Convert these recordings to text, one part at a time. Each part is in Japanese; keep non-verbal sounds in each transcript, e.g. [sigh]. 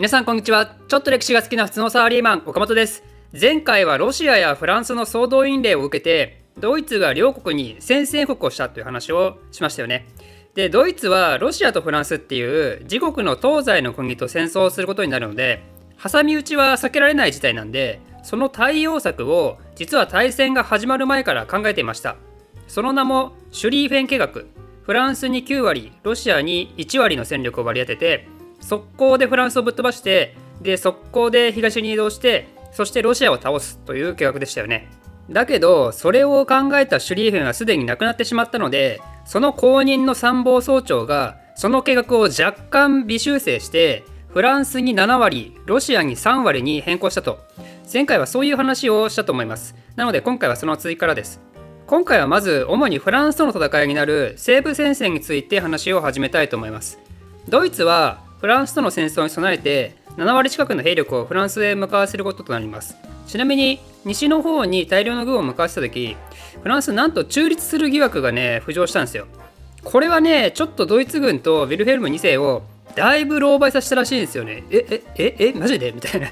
皆さんこんにちは。ちょっと歴史が好きな普通のサラリーマン岡本です。前回はロシアやフランスの総動員令を受けてドイツが両国に宣戦布告をしたという話をしましたよね。でドイツはロシアとフランスっていう自国の東西の国と戦争をすることになるので挟み撃ちは避けられない事態なんでその対応策を実は大戦が始まる前から考えていました。その名もシュリーフェン計画。フランスに9割ロシアに1割の戦力を割り当てて速攻でフランスをぶっ飛ばしてで速攻で東に移動してそしてロシアを倒すという計画でしたよね。だけどそれを考えたシュリーフェンはすでに亡くなってしまったのでその後任の参謀総長がその計画を若干微修正してフランスに7割ロシアに3割に変更したと。前回はそういう話をしたと思います。なので今回はその追からです。今回はまず主にフランスとの戦いになる西部戦線について話を始めたいと思います。ドイツはフランスとの戦争に備えて7割近くの兵力をフランスへ向かわせることとなりますちなみに西の方に大量の軍を向かわせた時フランスなんと中立する疑惑がね浮上したんですよこれはねちょっとドイツ軍とヴィルヘルム2世をだいぶ狼狽させたらしいんですよね。え、え、え、え、マジで？みたいな。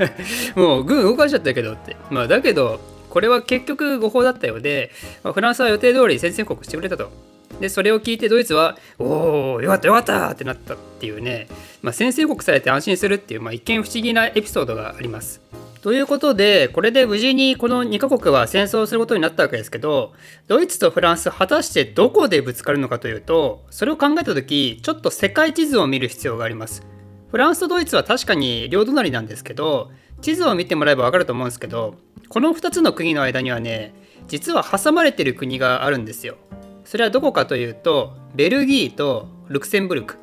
[laughs] もう軍動かしちゃったけどって。まあだけど、これは結局誤報だったようで、まあ、フランスは予定通り宣戦布告してくれたと。で、それを聞いてドイツは、おお、よかったよかったってなったっていうね、まあ、宣戦布告されて安心するっていう、まあ、一見不思議なエピソードがあります。ということで、これで無事にこの2カ国は戦争をすることになったわけですけど、ドイツとフランス、果たしてどこでぶつかるのかというと、それを考えた時、ちょっと世界地図を見る必要があります。フランスとドイツは確かに両隣なんですけど、地図を見てもらえばわかると思うんですけど、この2つの国の間にはね実は挟まれてる国があるんですよ。それはどこかというとベルギーとルクセンブルク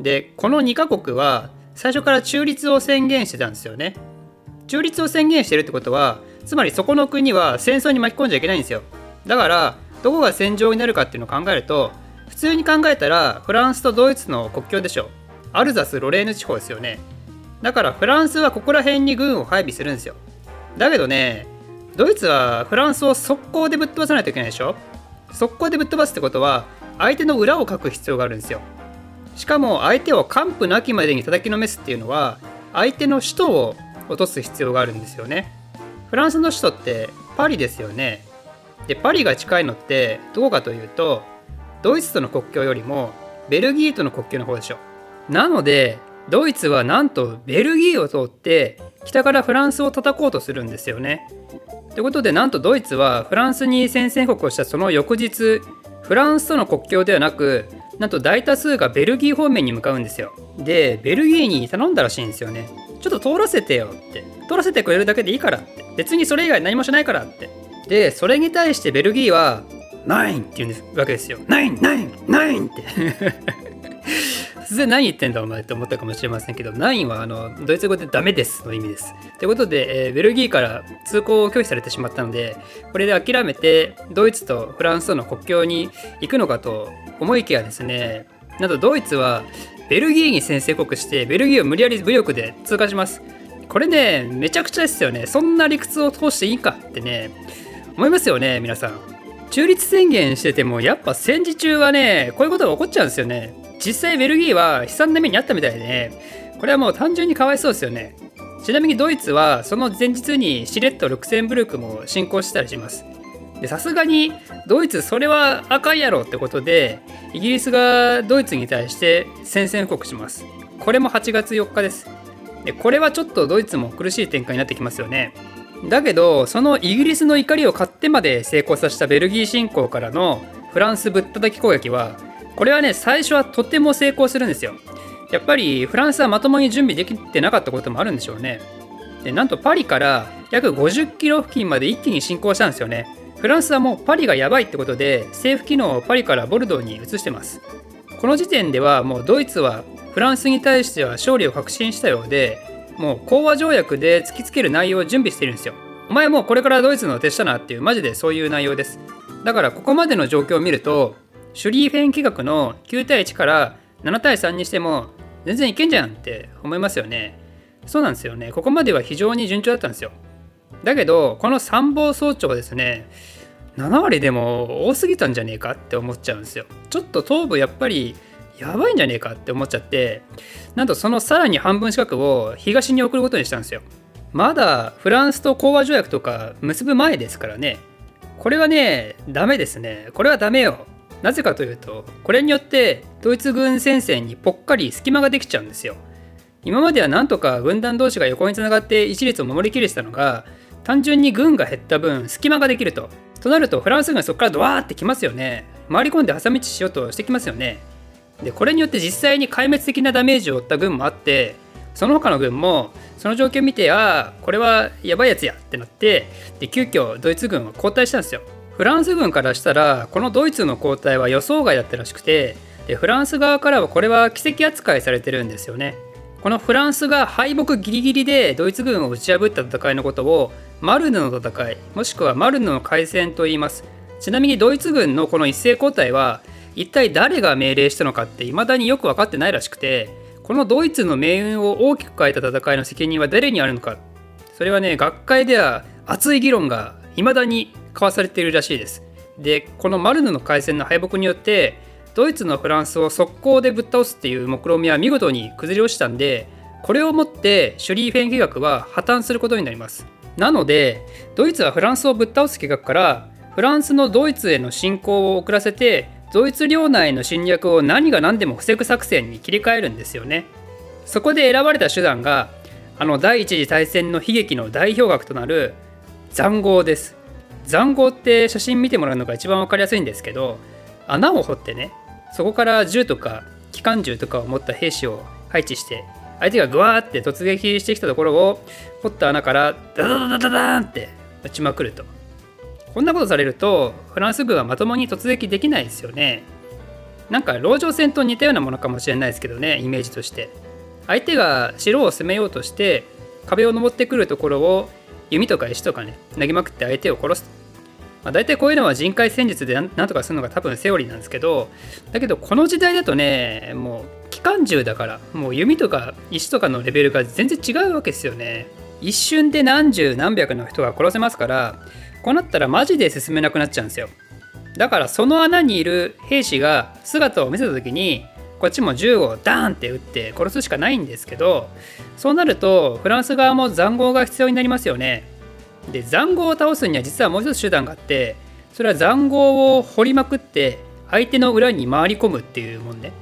でこの2カ国は最初から中立を宣言してたんですよね。中立を宣言してるってことはつまりそこの国は戦争に巻き込んじゃいけないんですよ。だからどこが戦場になるかっていうのを考えると普通に考えたらフランスとドイツの国境でしょ。アルザス・ロレーヌ地方ですよね。だからフランスはここら辺に軍を配備するんですよ。だけどねドイツはフランスを速攻でぶっ飛ばさないといけないでしょ速攻でぶっ飛ばすってことは相手の裏をかく必要があるんですよ。しかも相手を完膚なきまでに叩きのめすっていうのは相手の首都を落とす必要があるんですよね。フランスの首都ってパリですよね。でパリが近いのってどこかというとドイツとの国境よりもベルギーとの国境の方でしょ。なのでドイツはなんとベルギーを通って北からフランスを叩こうとするんですよね。ということでなんとドイツはフランスに宣戦布告をしたその翌日フランスとの国境ではなくなんと大多数がベルギー方面に向かうんですよ。でベルギーに頼んだらしいんですよね。ちょっと通らせてよって通らせてくれるだけでいいからって別にそれ以外何もしないからってでそれに対してベルギーは「ナイン!」って言うわけですよ。ナインナインナインって突然何言ってんだお前って思ったかもしれませんけど、9はあのドイツ語でダメですの意味です。ということで、えー、ベルギーから通行を拒否されてしまったので、これで諦めてドイツとフランスとの国境に行くのかと思いきやですね、なんとドイツはベルギーに先制国して、ベルギーを無理やり武力で通過します。これね、めちゃくちゃですよね。そんな理屈を通していいかってね、思いますよね、皆さん。中立宣言してても、やっぱ戦時中はね、こういうことが起こっちゃうんですよね。実際ベルギーは悲惨な目にあったみたいで、ね、これはもう単純にかわいそうですよね。ちなみにドイツはその前日にシレット・ルクセンブルクも侵攻したりします。さすがにドイツそれはあかんやろってことでイギリスがドイツに対して宣戦布告します。これも8月4日です。でこれはちょっとドイツも苦しい展開になってきますよね。だけどそのイギリスの怒りを買ってまで成功させたベルギー侵攻からのフランスぶったたき攻撃はこれはね、最初はとても成功するんですよ。やっぱりフランスはまともに準備できてなかったこともあるんでしょうね。でなんとパリから約50キロ付近まで一気に進行したんですよね。フランスはもうパリがやばいってことで政府機能をパリからボルドーに移してます。この時点ではもうドイツはフランスに対しては勝利を確信したようでもう講和条約で突きつける内容を準備してるんですよ。お前もうこれからドイツの手下なっていうマジでそういう内容です。だからここまでの状況を見るとシュリーフェン企画の9対1から7対3にしても全然いけんじゃんって思いますよね。そうなんですよね。ここまでは非常に順調だったんですよ。だけど、この参謀総長はですね、7割でも多すぎたんじゃねえかって思っちゃうんですよ。ちょっと東部やっぱりやばいんじゃねえかって思っちゃってなんとそのさらに半分近くを東に送ることにしたんですよまだフランスと講和条約とか結ぶ前ですからねこれはねダメですねこれはダメよなぜかというとこれによってドイツ軍戦線にぽっかり隙間ができちゃうんですよ。今まではなんとか軍団同士が横につながって一列を守りきれてたのが単純に軍が減った分隙間ができると。となるとフランス軍そこからドワーってきますよね。回り込んで挟み撃ちしようとしてきますよね。でこれによって実際に壊滅的なダメージを負った軍もあってその他の軍もその状況を見てああこれはやばいやつやってなってで急遽ドイツ軍は後退したんですよ。フランス軍からしたらこのドイツの後退は予想外だったらしくてでフランス側からはこれは奇跡扱いされてるんですよね。このフランスが敗北ギリギリでドイツ軍を打ち破った戦いのことをマルヌの戦いもしくはマルヌの海戦と言います。ちなみにドイツ軍のこの一斉交代は一体誰が命令したのかって未だによく分かってないらしくてこのドイツの命運を大きく変えた戦いの責任は誰にあるのか。それはね学会では熱い議論が未だに交わされているらしいですでこのマルヌの海戦の敗北によってドイツのフランスを速攻でぶっ倒すっていう目論見は見事に崩れ落ちたんでこれをもってシュリーフェン計画は破綻することになりますなのでドイツはフランスをぶっ倒す計画からフランスのドイツへの侵攻を遅らせてドイツ領内の侵略を何が何でも防ぐ作戦に切り替えるんですよね。そこで選ばれた手段があの第一次大戦の悲劇の代表格となる塹壕です。塹壕って写真見てもらうのが一番分かりやすいんですけど穴を掘ってねそこから銃とか機関銃とかを持った兵士を配置して相手がグワーって突撃してきたところを掘った穴からダダダダダダンって撃ちまくると。こんなことされるとフランス軍はまともに突撃できないですよね。なんか籠城戦と似たようなものかもしれないですけどねイメージとして。相手が城を攻めようとして壁を登ってくるところを弓とか石とかね投げまくって相手を殺す。まあ、大体こういうのは人海戦術でなんとかするのが多分セオリーなんですけどだけどこの時代だとねもう機関銃だからもう弓とか石とかのレベルが全然違うわけですよね。一瞬で何十何百の人が殺せますからこうなったらマジで進めなくなっちゃうんですよ。だからその穴にいる兵士が姿を見せた時にこっちも銃をダーンって撃って殺すしかないんですけどそうなるとフランス側も塹壕が必要になりますよね。で塹壕を倒すには実はもう一つ手段があってそれは塹壕を掘りまくって相手の裏に回り込むっていうもんね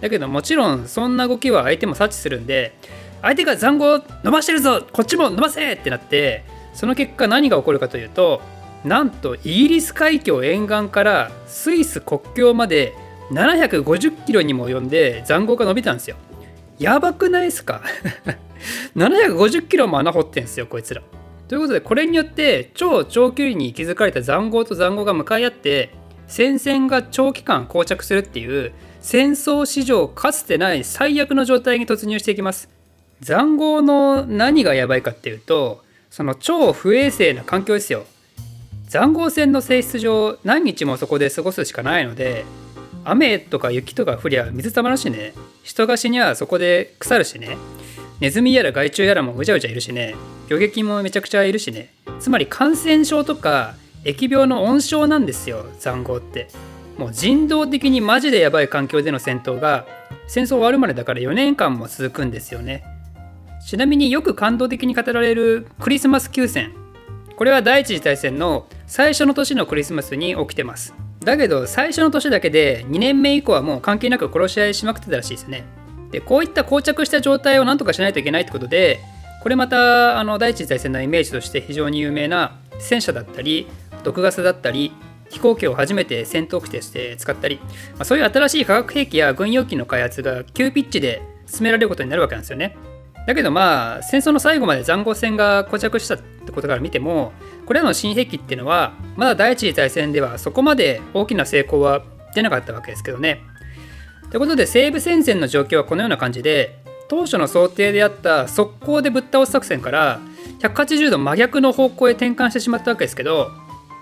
だけどもちろんそんな動きは相手も察知するんで相手が塹壕伸ばしてるぞこっちも伸ばせってなってその結果何が起こるかというとなんとイギリス海峡沿岸からスイス国境まで750キロにも及んで塹壕が伸びたんですよ。やばくないですか [laughs] ?750 キロも穴掘ってんすよこいつら。ということでこれによって超長距離に築かれた塹壕と塹壕が向かい合って戦線が長期間膠着するっていう戦争史上かつてない最悪の状態に突入していきます。塹壕の何がやばいかっていうとその超不衛生な環境ですよ。塹壕戦の性質上何日もそこで過ごすしかないので雨とか雪とか降りゃ水たまるしね。人が死にゃそこで腐るしね。ネズミやら害虫やらもうじゃうじゃいるしね。漁撃もめちゃくちゃいるしね。つまり感染症とか疫病の温床なんですよ塹壕って。もう人道的にマジでやばい環境での戦闘が戦争終わるまでだから4年間も続くんですよね。ちなみによく感動的に語られるクリスマス休戦。これは第一次大戦の最初の年のクリスマスに起きてます。だけど最初の年だけで2年目以降はもう関係なく殺し合いしまくってたらしいですね。でこういった膠着した状態をなんとかしないといけないってことでこれまたあの第一次大戦のイメージとして非常に有名な戦車だったり毒ガスだったり飛行機を初めて戦闘機として使ったり、まあ、そういう新しい化学兵器や軍用機の開発が急ピッチで進められることになるわけなんですよね。だけどまあ戦争の最後まで塹壕戦が膠着したってことから見てもこれらの新兵器っていうのはまだ第一次大戦ではそこまで大きな成功は出なかったわけですけどね。ということで西部戦線の状況はこのような感じで当初の想定であった速攻でぶっ倒す作戦から180度真逆の方向へ転換してしまったわけですけど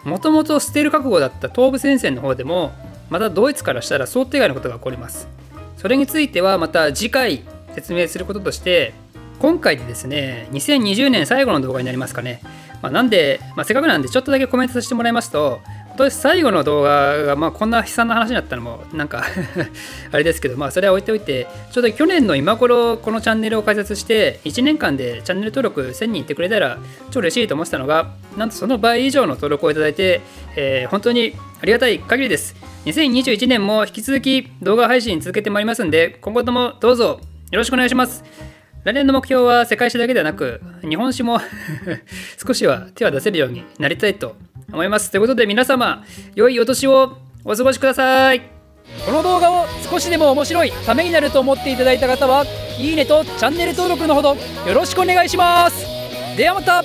もともと捨てる覚悟だった東部戦線の方でもまたドイツからしたら想定外のことが起こります。それについてはまた次回説明することとして今回でですね、2020年最後の動画になりますかね。まあ、なんで、まあ、せっかくなんでちょっとだけコメントさせてもらいますと、今年最後の動画が、まあ、こんな悲惨な話になったのもなんか [laughs] あれですけど、まあ、それは置いておいてちょうど去年の今頃このチャンネルを開設して1年間でチャンネル登録1000人いってくれたら超嬉しいと思ってたのがなんとその倍以上の登録をいただいて、えー、本当にありがたい限りです。2021年も引き続き動画配信続けてまいりますんで今後ともどうぞよろしくお願いします。来年の目標は世界史だけではなく日本史も [laughs] 少しは手は出せるようになりたいと思います。ということで皆様、良いお年をお過ごしください。この動画を少しでも面白い、ためになると思っていただいた方は、いいねとチャンネル登録のほどよろしくお願いします。ではまた